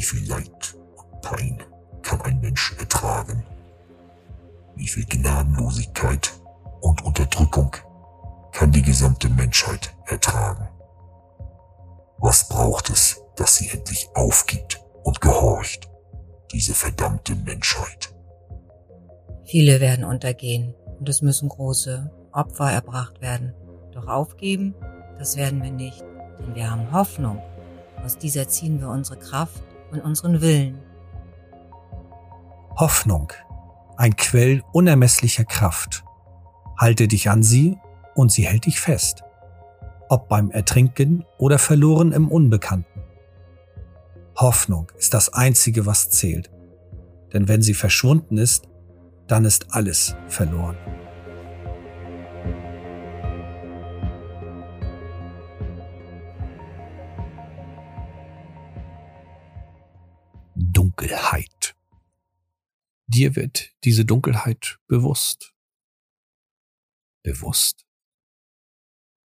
Wie viel Leid und Pein kann ein Mensch ertragen? Wie viel Gnadenlosigkeit und Unterdrückung kann die gesamte Menschheit ertragen? Was braucht es, dass sie endlich aufgibt und gehorcht, diese verdammte Menschheit? Viele werden untergehen und es müssen große Opfer erbracht werden. Doch aufgeben, das werden wir nicht, denn wir haben Hoffnung. Aus dieser ziehen wir unsere Kraft und unseren Willen. Hoffnung, ein Quell unermesslicher Kraft. Halte dich an sie und sie hält dich fest. Ob beim Ertrinken oder verloren im Unbekannten. Hoffnung ist das Einzige, was zählt. Denn wenn sie verschwunden ist, dann ist alles verloren. Dunkelheit. Dir wird diese Dunkelheit bewusst. Bewusst.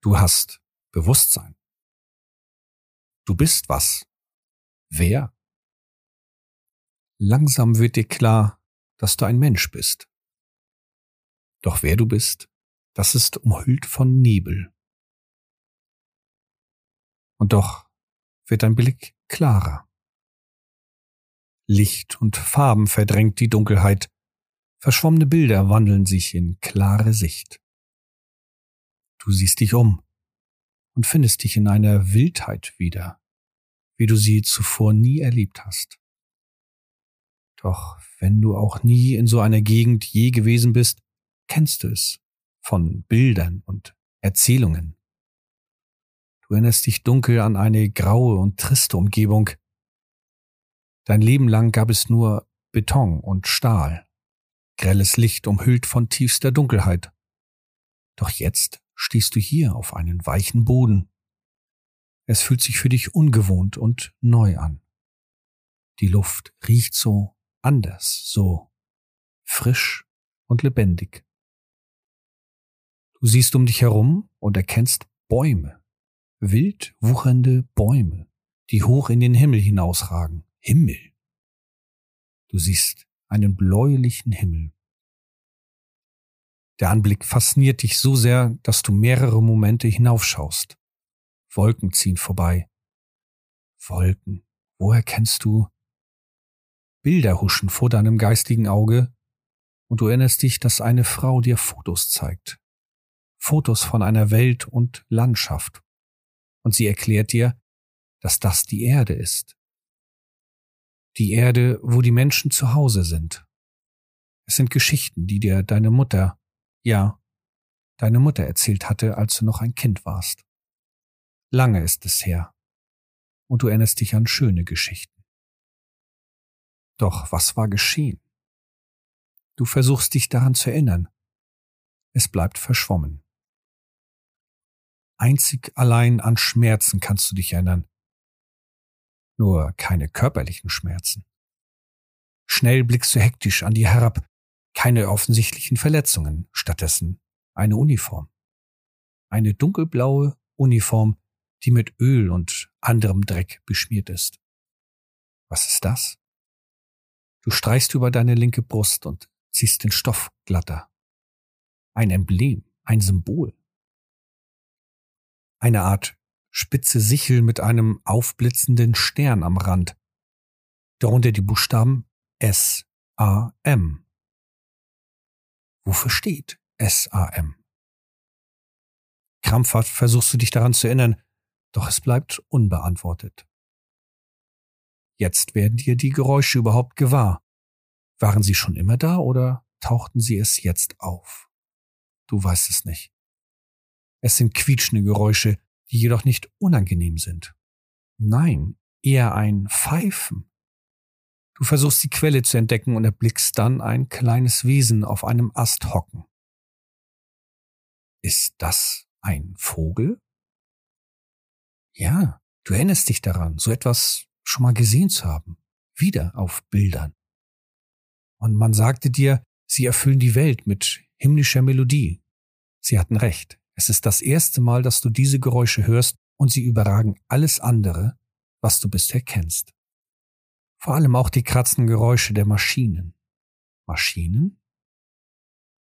Du hast Bewusstsein. Du bist was. Wer? Langsam wird dir klar, dass du ein Mensch bist. Doch wer du bist, das ist umhüllt von Nebel. Und doch wird dein Blick klarer. Licht und Farben verdrängt die Dunkelheit, verschwommene Bilder wandeln sich in klare Sicht. Du siehst dich um und findest dich in einer Wildheit wieder, wie du sie zuvor nie erlebt hast. Doch wenn du auch nie in so einer Gegend je gewesen bist, kennst du es von Bildern und Erzählungen. Du erinnerst dich dunkel an eine graue und triste Umgebung, Dein Leben lang gab es nur Beton und Stahl, grelles Licht umhüllt von tiefster Dunkelheit. Doch jetzt stehst du hier auf einen weichen Boden. Es fühlt sich für dich ungewohnt und neu an. Die Luft riecht so anders, so frisch und lebendig. Du siehst um dich herum und erkennst Bäume, wild wuchernde Bäume, die hoch in den Himmel hinausragen. Himmel. Du siehst einen bläulichen Himmel. Der Anblick fasziniert dich so sehr, dass du mehrere Momente hinaufschaust. Wolken ziehen vorbei. Wolken. Woher kennst du? Bilder huschen vor deinem geistigen Auge und du erinnerst dich, dass eine Frau dir Fotos zeigt. Fotos von einer Welt und Landschaft. Und sie erklärt dir, dass das die Erde ist die Erde, wo die Menschen zu Hause sind. Es sind Geschichten, die dir deine Mutter, ja, deine Mutter erzählt hatte, als du noch ein Kind warst. Lange ist es her, und du erinnerst dich an schöne Geschichten. Doch was war geschehen? Du versuchst dich daran zu erinnern. Es bleibt verschwommen. Einzig allein an Schmerzen kannst du dich erinnern, nur keine körperlichen Schmerzen. Schnell blickst du hektisch an dir herab, keine offensichtlichen Verletzungen, stattdessen eine Uniform. Eine dunkelblaue Uniform, die mit Öl und anderem Dreck beschmiert ist. Was ist das? Du streichst über deine linke Brust und ziehst den Stoff glatter. Ein Emblem, ein Symbol. Eine Art spitze Sichel mit einem aufblitzenden Stern am Rand. Darunter die Buchstaben S A M. Wofür steht S A M? Krampfhaft versuchst du dich daran zu erinnern, doch es bleibt unbeantwortet. Jetzt werden dir die Geräusche überhaupt gewahr. Waren sie schon immer da oder tauchten sie es jetzt auf? Du weißt es nicht. Es sind quietschende Geräusche, die jedoch nicht unangenehm sind. Nein, eher ein Pfeifen. Du versuchst die Quelle zu entdecken und erblickst dann ein kleines Wesen auf einem Ast hocken. Ist das ein Vogel? Ja, du erinnerst dich daran, so etwas schon mal gesehen zu haben. Wieder auf Bildern. Und man sagte dir, sie erfüllen die Welt mit himmlischer Melodie. Sie hatten recht. Es ist das erste Mal, dass du diese Geräusche hörst und sie überragen alles andere, was du bisher kennst. Vor allem auch die kratzenden Geräusche der Maschinen. Maschinen?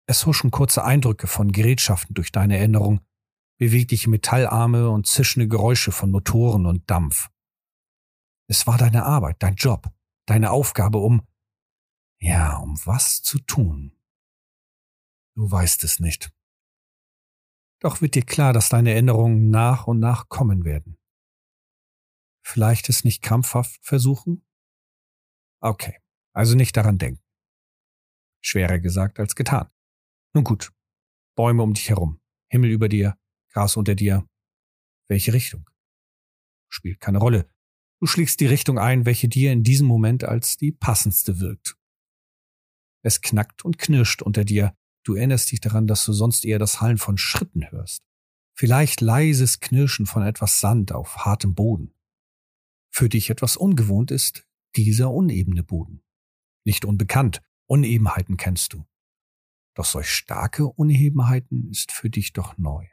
Es huschen kurze Eindrücke von Gerätschaften durch deine Erinnerung, bewegliche Metallarme und zischende Geräusche von Motoren und Dampf. Es war deine Arbeit, dein Job, deine Aufgabe, um, ja, um was zu tun. Du weißt es nicht. Doch wird dir klar, dass deine Erinnerungen nach und nach kommen werden. Vielleicht es nicht krampfhaft versuchen? Okay, also nicht daran denken. Schwerer gesagt als getan. Nun gut, Bäume um dich herum, Himmel über dir, Gras unter dir. Welche Richtung? Spielt keine Rolle. Du schlägst die Richtung ein, welche dir in diesem Moment als die passendste wirkt. Es knackt und knirscht unter dir. Du erinnerst dich daran, dass du sonst eher das Hallen von Schritten hörst. Vielleicht leises Knirschen von etwas Sand auf hartem Boden. Für dich etwas ungewohnt ist dieser unebene Boden. Nicht unbekannt, Unebenheiten kennst du. Doch solch starke Unebenheiten ist für dich doch neu.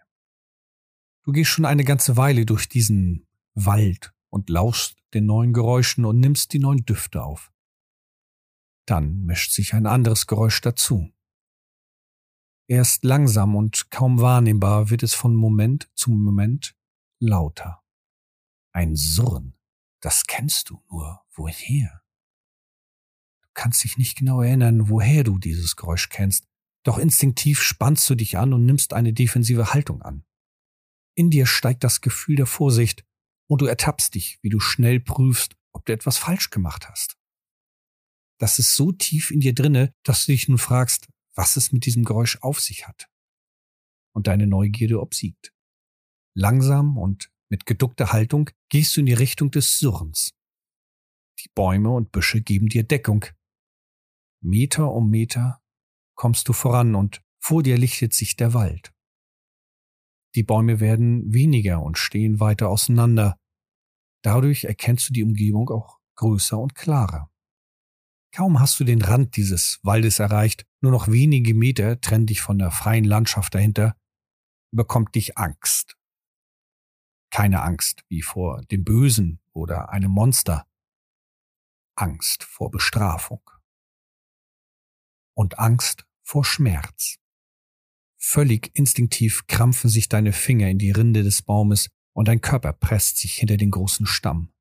Du gehst schon eine ganze Weile durch diesen Wald und lauschst den neuen Geräuschen und nimmst die neuen Düfte auf. Dann mischt sich ein anderes Geräusch dazu. Erst langsam und kaum wahrnehmbar wird es von Moment zu Moment lauter. Ein Surren, das kennst du nur. Woher? Du kannst dich nicht genau erinnern, woher du dieses Geräusch kennst, doch instinktiv spannst du dich an und nimmst eine defensive Haltung an. In dir steigt das Gefühl der Vorsicht und du ertappst dich, wie du schnell prüfst, ob du etwas falsch gemacht hast. Das ist so tief in dir drinne, dass du dich nun fragst, was es mit diesem Geräusch auf sich hat. Und deine Neugierde obsiegt. Langsam und mit geduckter Haltung gehst du in die Richtung des Surrens. Die Bäume und Büsche geben dir Deckung. Meter um Meter kommst du voran und vor dir lichtet sich der Wald. Die Bäume werden weniger und stehen weiter auseinander. Dadurch erkennst du die Umgebung auch größer und klarer. Kaum hast du den Rand dieses Waldes erreicht, nur noch wenige Meter trennen dich von der freien Landschaft dahinter, bekommt dich Angst. Keine Angst wie vor dem Bösen oder einem Monster. Angst vor Bestrafung. Und Angst vor Schmerz. Völlig instinktiv krampfen sich deine Finger in die Rinde des Baumes und dein Körper presst sich hinter den großen Stamm.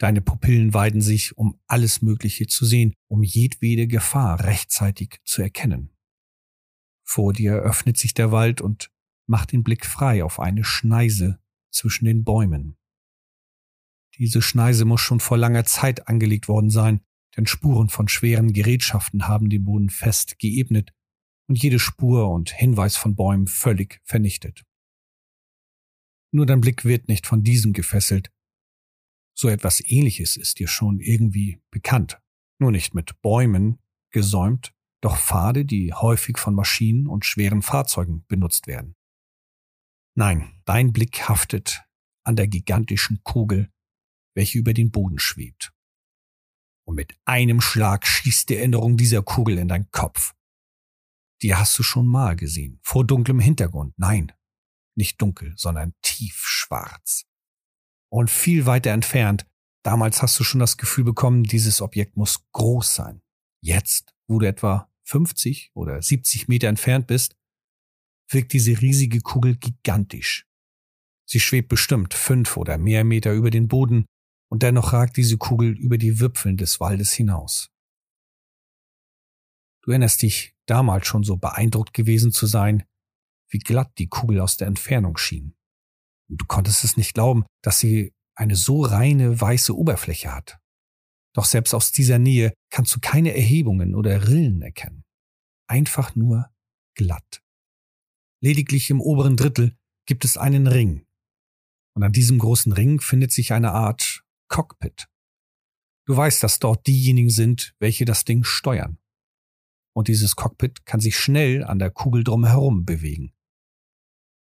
Deine Pupillen weiden sich, um alles Mögliche zu sehen, um jedwede Gefahr rechtzeitig zu erkennen. Vor dir öffnet sich der Wald und macht den Blick frei auf eine Schneise zwischen den Bäumen. Diese Schneise muss schon vor langer Zeit angelegt worden sein, denn Spuren von schweren Gerätschaften haben den Boden fest geebnet und jede Spur und Hinweis von Bäumen völlig vernichtet. Nur dein Blick wird nicht von diesem gefesselt. So etwas ähnliches ist dir schon irgendwie bekannt, nur nicht mit Bäumen gesäumt, doch Pfade, die häufig von Maschinen und schweren Fahrzeugen benutzt werden. Nein, dein Blick haftet an der gigantischen Kugel, welche über den Boden schwebt. Und mit einem Schlag schießt die Erinnerung dieser Kugel in deinen Kopf. Die hast du schon mal gesehen. Vor dunklem Hintergrund. Nein, nicht dunkel, sondern tiefschwarz. Und viel weiter entfernt. Damals hast du schon das Gefühl bekommen, dieses Objekt muss groß sein. Jetzt, wo du etwa 50 oder 70 Meter entfernt bist, wirkt diese riesige Kugel gigantisch. Sie schwebt bestimmt fünf oder mehr Meter über den Boden und dennoch ragt diese Kugel über die Wipfeln des Waldes hinaus. Du erinnerst dich damals schon so beeindruckt gewesen zu sein, wie glatt die Kugel aus der Entfernung schien. Du konntest es nicht glauben, dass sie eine so reine weiße Oberfläche hat. Doch selbst aus dieser Nähe kannst du keine Erhebungen oder Rillen erkennen. Einfach nur glatt. Lediglich im oberen Drittel gibt es einen Ring. Und an diesem großen Ring findet sich eine Art Cockpit. Du weißt, dass dort diejenigen sind, welche das Ding steuern und dieses Cockpit kann sich schnell an der Kugel drumherum bewegen.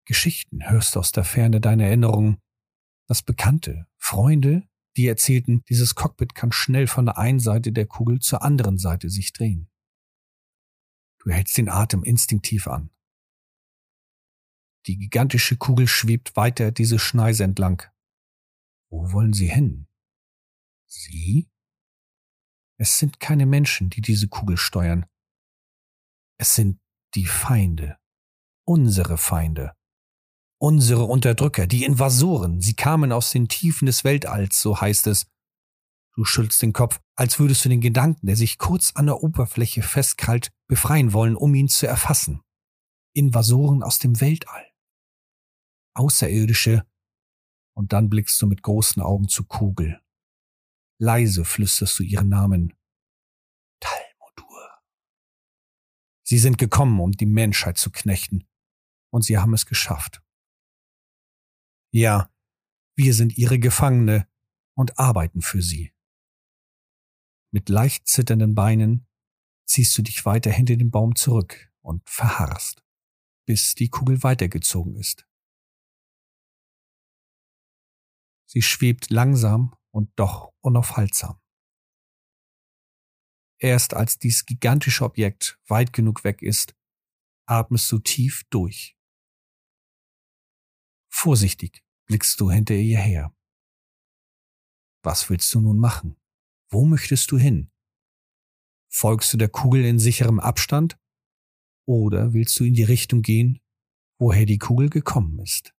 Geschichten hörst du aus der Ferne deiner Erinnerungen, das Bekannte, Freunde, die erzählten, dieses Cockpit kann schnell von der einen Seite der Kugel zur anderen Seite sich drehen. Du hältst den Atem instinktiv an. Die gigantische Kugel schwebt weiter diese Schneise entlang. Wo wollen sie hin? Sie? Es sind keine Menschen, die diese Kugel steuern. Es sind die Feinde, unsere Feinde, unsere Unterdrücker, die Invasoren. Sie kamen aus den Tiefen des Weltalls, so heißt es. Du schüttelst den Kopf, als würdest du den Gedanken, der sich kurz an der Oberfläche festkrallt, befreien wollen, um ihn zu erfassen. Invasoren aus dem Weltall. Außerirdische. Und dann blickst du mit großen Augen zur Kugel. Leise flüsterst du ihren Namen. Talmodur. Sie sind gekommen, um die Menschheit zu knechten. Und sie haben es geschafft. Ja, wir sind ihre Gefangene und arbeiten für sie. Mit leicht zitternden Beinen ziehst du dich weiter hinter den Baum zurück und verharrst, bis die Kugel weitergezogen ist. Sie schwebt langsam und doch unaufhaltsam. Erst als dies gigantische Objekt weit genug weg ist, atmest du tief durch. Vorsichtig blickst du hinter ihr her. Was willst du nun machen? Wo möchtest du hin? Folgst du der Kugel in sicherem Abstand? Oder willst du in die Richtung gehen, woher die Kugel gekommen ist?